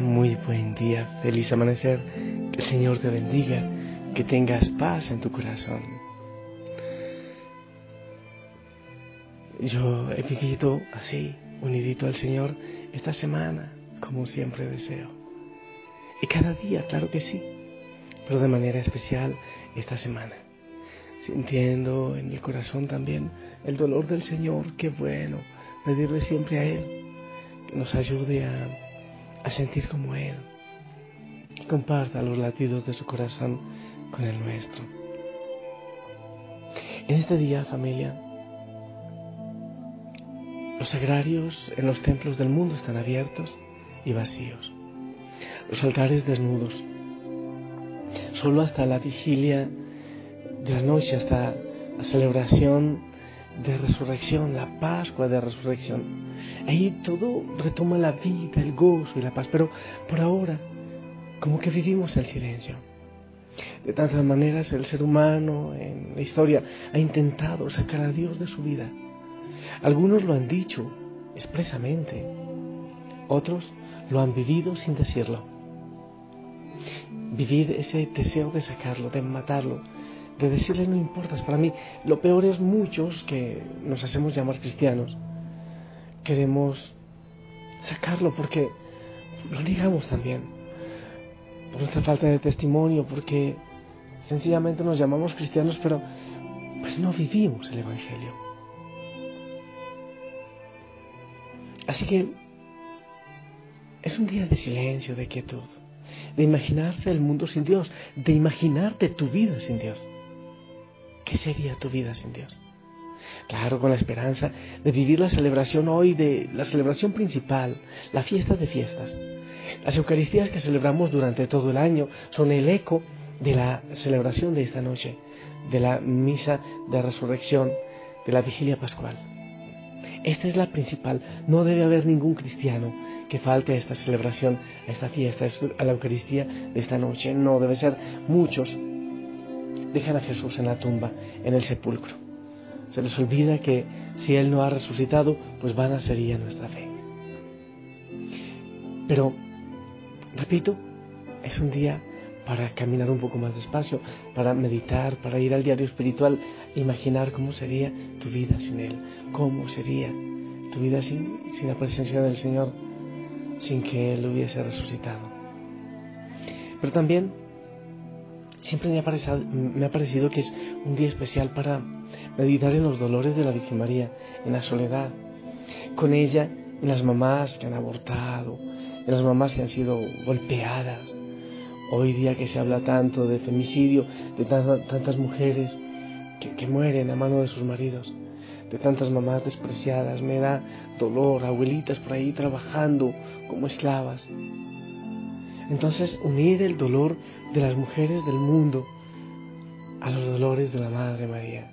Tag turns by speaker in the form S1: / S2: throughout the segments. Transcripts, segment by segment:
S1: Muy buen día, feliz amanecer, que el Señor te bendiga, que tengas paz en tu corazón. Yo he vivido así, unidito al Señor, esta semana, como siempre deseo. Y cada día, claro que sí, pero de manera especial esta semana, sintiendo en el corazón también el dolor del Señor, qué bueno pedirle siempre a Él que nos ayude a a sentir como Él y comparta los latidos de su corazón con el nuestro. En este día, familia, los sagrarios en los templos del mundo están abiertos y vacíos. Los altares desnudos. Solo hasta la vigilia de la noche, hasta la celebración de resurrección, la Pascua de resurrección. Ahí todo retoma la vida, el gozo y la paz, pero por ahora como que vivimos el silencio. De tantas maneras el ser humano en la historia ha intentado sacar a Dios de su vida. Algunos lo han dicho expresamente, otros lo han vivido sin decirlo. Vivir ese deseo de sacarlo, de matarlo, de decirle no importas. Para mí, lo peor es muchos que nos hacemos llamar cristianos. Queremos sacarlo porque lo negamos también. Por nuestra falta de testimonio, porque sencillamente nos llamamos cristianos, pero pues no vivimos el Evangelio. Así que es un día de silencio, de quietud, de imaginarse el mundo sin Dios, de imaginarte tu vida sin Dios. ¿Qué sería tu vida sin Dios? Claro, con la esperanza de vivir la celebración hoy de la celebración principal, la fiesta de fiestas. Las Eucaristías que celebramos durante todo el año son el eco de la celebración de esta noche, de la misa de resurrección, de la vigilia pascual. Esta es la principal. No debe haber ningún cristiano que falte a esta celebración, a esta fiesta, a la Eucaristía de esta noche. No, debe ser muchos dejan a Jesús en la tumba, en el sepulcro. Se les olvida que si Él no ha resucitado, pues vana sería nuestra fe. Pero, repito, es un día para caminar un poco más despacio, para meditar, para ir al diario espiritual, imaginar cómo sería tu vida sin Él, cómo sería tu vida sin, sin la presencia del Señor, sin que Él hubiese resucitado. Pero también siempre me ha, parecido, me ha parecido que es un día especial para meditar en los dolores de la Virgen María, en la soledad, con ella, en las mamás que han abortado, en las mamás que han sido golpeadas. Hoy día que se habla tanto de femicidio, de tantas mujeres que, que mueren a mano de sus maridos, de tantas mamás despreciadas, me da dolor, abuelitas por ahí trabajando como esclavas. Entonces, unir el dolor de las mujeres del mundo a los dolores de la Madre María,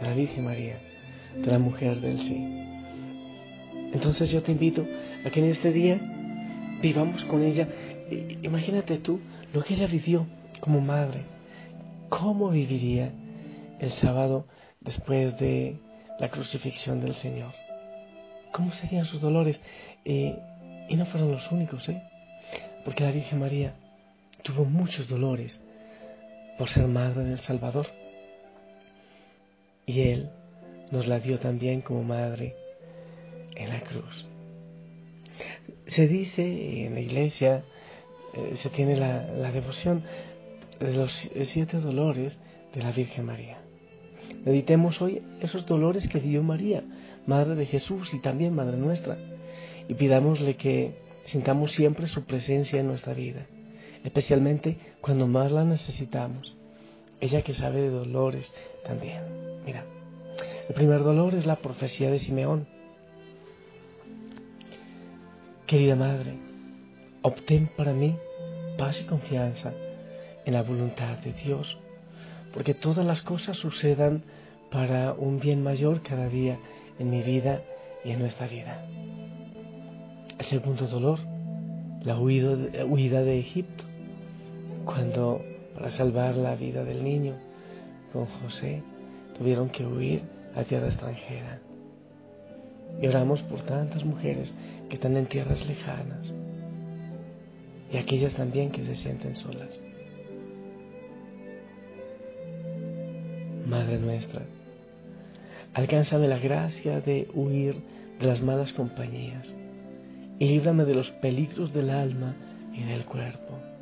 S1: de la Virgen María, de la mujer del sí. Entonces yo te invito a que en este día vivamos con ella. Imagínate tú lo que ella vivió como madre. ¿Cómo viviría el sábado después de la crucifixión del Señor? ¿Cómo serían sus dolores? Y no fueron los únicos, ¿eh? porque la Virgen María tuvo muchos dolores por ser madre del Salvador. Y Él nos la dio también como madre en la cruz. Se dice en la iglesia, eh, se tiene la, devoción de los siete dolores de la Virgen María. Meditemos hoy esos dolores que dio María, Madre de Jesús y también Madre nuestra, y pidámosle que sintamos siempre su presencia en nuestra vida, especialmente cuando más la necesitamos. Ella que sabe de dolores también. Mira, el primer dolor es la profecía de Simeón. Querida Madre, obtén para mí paz y confianza en la voluntad de Dios, porque todas las cosas sucedan para un bien mayor cada día en mi vida y en nuestra vida. El segundo dolor, la huida de Egipto, cuando para salvar la vida del niño con José tuvieron que huir a tierra extranjera. Y oramos por tantas mujeres que están en tierras lejanas y aquellas también que se sienten solas. Madre nuestra, alcánzame la gracia de huir de las malas compañías y líbrame de los peligros del alma y del cuerpo.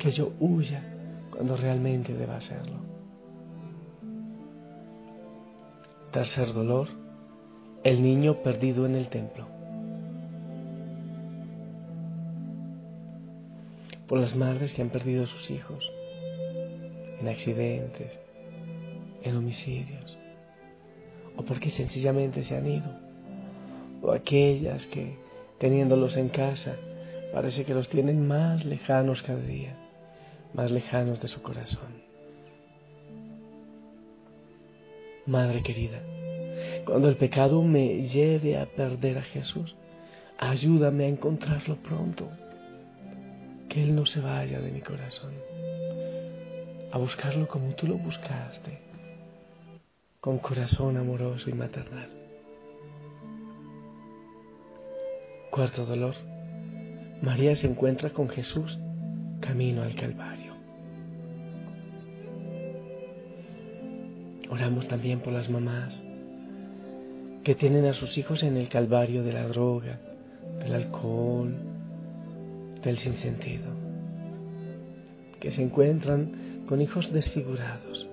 S1: Que yo huya cuando realmente deba hacerlo. Tercer dolor, el niño perdido en el templo. Por las madres que han perdido a sus hijos en accidentes, en homicidios, o porque sencillamente se han ido, o aquellas que teniéndolos en casa parece que los tienen más lejanos cada día, más lejanos de su corazón. Madre querida, cuando el pecado me lleve a perder a Jesús, ayúdame a encontrarlo pronto, que Él no se vaya de mi corazón, a buscarlo como tú lo buscaste, con corazón amoroso y maternal. Cuarto dolor, María se encuentra con Jesús camino al Calvario. Oramos también por las mamás que tienen a sus hijos en el calvario de la droga, del alcohol, del sinsentido, que se encuentran con hijos desfigurados.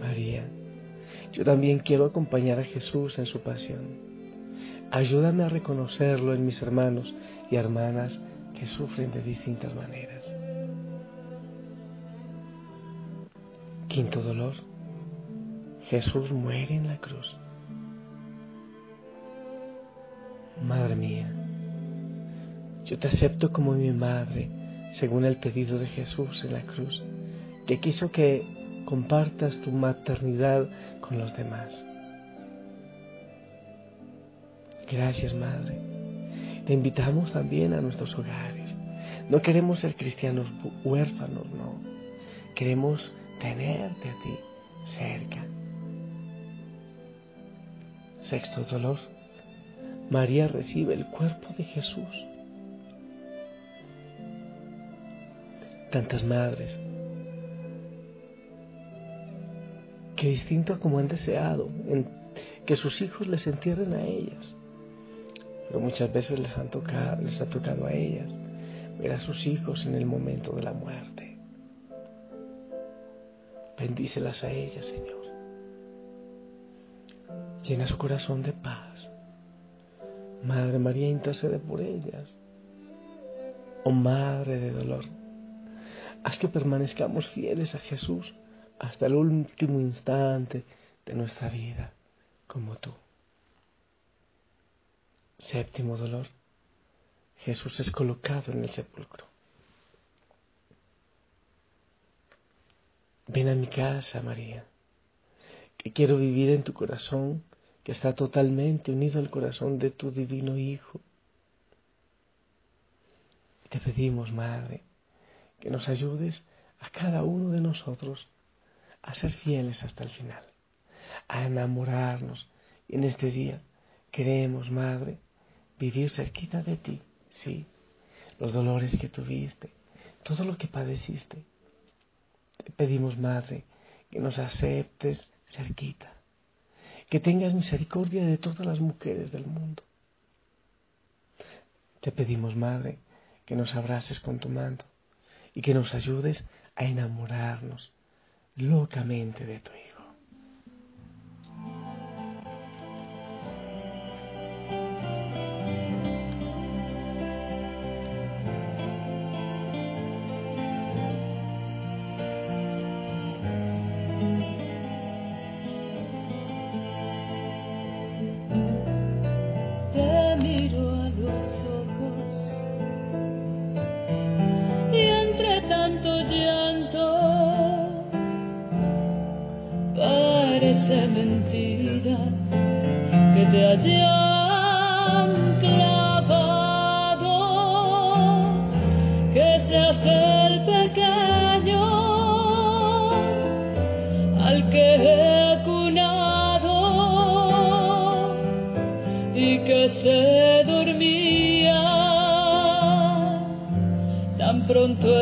S1: María, yo también quiero acompañar a Jesús en su pasión. Ayúdame a reconocerlo en mis hermanos y hermanas que sufren de distintas maneras. Quinto dolor. Jesús muere en la cruz. Madre mía, yo te acepto como mi madre, según el pedido de Jesús en la cruz, que quiso que compartas tu maternidad con los demás. Gracias, Madre. Te invitamos también a nuestros hogares. No queremos ser cristianos huérfanos, no. Queremos tenerte a ti cerca. Sexto dolor. María recibe el cuerpo de Jesús. Tantas madres que distinto a como han deseado que sus hijos les entierren a ellas, pero muchas veces les, han les ha tocado a ellas ver a sus hijos en el momento de la muerte. Bendícelas a ellas, Señor. Llena su corazón de paz. Madre María, intercede por ellas. Oh Madre de dolor, haz que permanezcamos fieles a Jesús hasta el último instante de nuestra vida, como tú. Séptimo dolor. Jesús es colocado en el sepulcro. Ven a mi casa, María, que quiero vivir en tu corazón, que está totalmente unido al corazón de tu divino Hijo. Te pedimos, Madre, que nos ayudes a cada uno de nosotros a ser fieles hasta el final, a enamorarnos. Y en este día queremos, Madre, vivir cerquita de ti, sí, los dolores que tuviste, todo lo que padeciste, te pedimos, Madre, que nos aceptes cerquita, que tengas misericordia de todas las mujeres del mundo.
S2: Te pedimos, Madre, que nos abraces con tu manto y que nos ayudes a enamorarnos locamente de tu. Hijo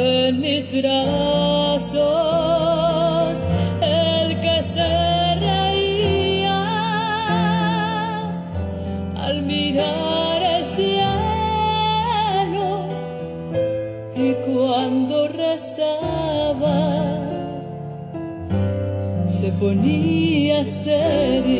S1: en mis brazos el que se reía al mirar el cielo y cuando rezaba se ponía serio.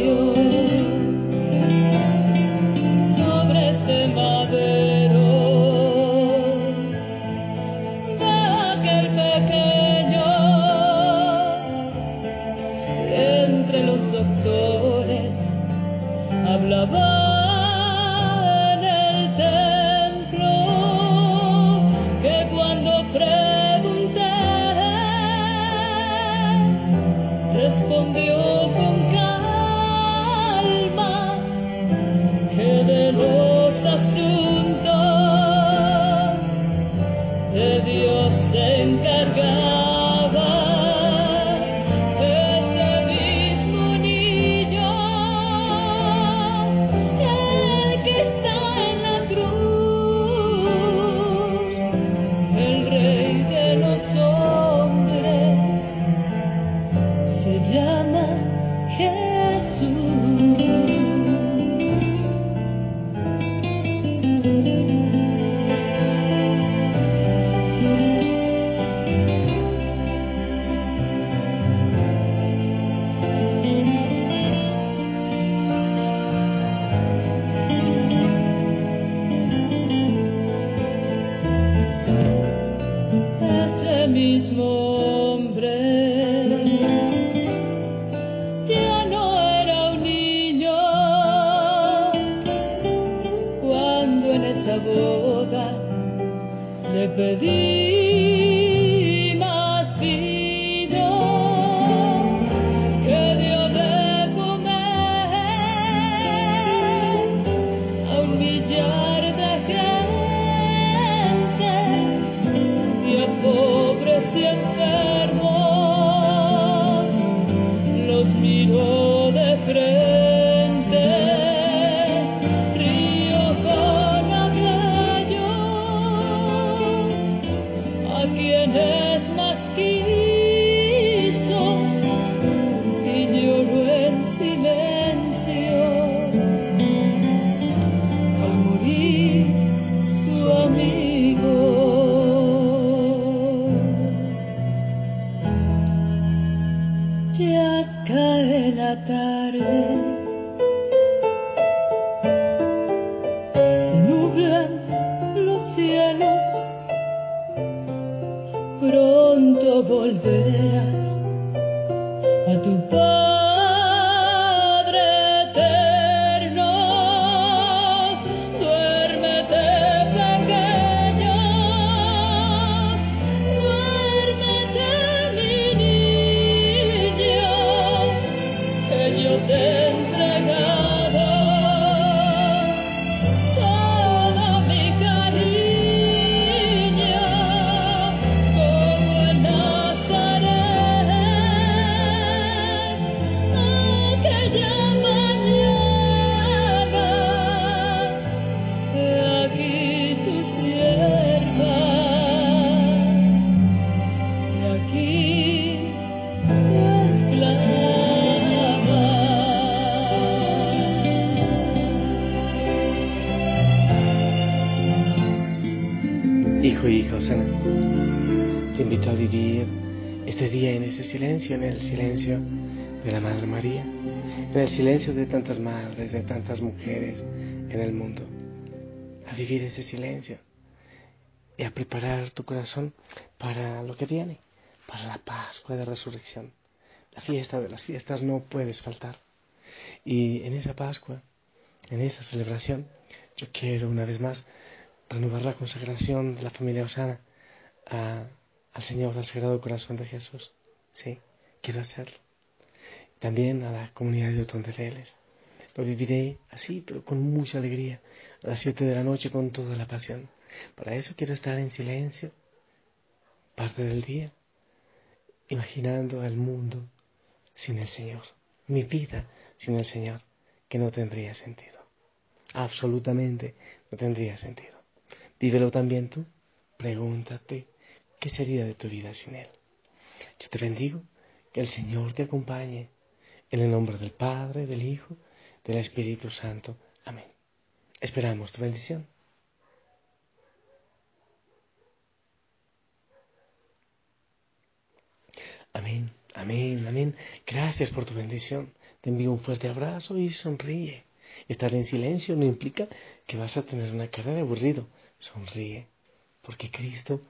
S1: En el silencio de tantas madres, de tantas mujeres en el mundo, a vivir ese silencio y a preparar tu corazón para lo que viene, para la Pascua de Resurrección. La fiesta de las fiestas no puedes faltar. Y en esa Pascua, en esa celebración, yo quiero una vez más renovar la consagración de la familia Osana al Señor, al Sagrado Corazón de Jesús. Sí, quiero hacerlo. También a la comunidad de Otón de Vélez. Lo viviré así, pero con mucha alegría, a las siete de la noche con toda la pasión. Para eso quiero estar en silencio, parte del día, imaginando al mundo sin el Señor, mi vida sin el Señor, que no tendría sentido. Absolutamente no tendría sentido. Vívelo también tú. Pregúntate, ¿qué sería de tu vida sin Él? Yo te bendigo, que el Señor te acompañe. En el nombre del Padre, del Hijo, del Espíritu Santo. Amén. Esperamos tu bendición. Amén, amén, amén. Gracias por tu bendición. Te envío un fuerte abrazo y sonríe. Estar en silencio no implica que vas a tener una cara de aburrido sonríe, porque Cristo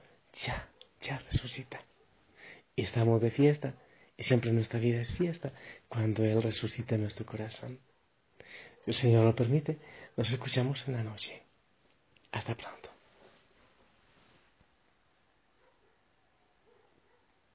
S1: ya, ya resucita. Y estamos de fiesta, y siempre nuestra vida es fiesta cuando Él resucita en nuestro corazón. Si el Señor lo permite, nos escuchamos en la noche. Hasta pronto.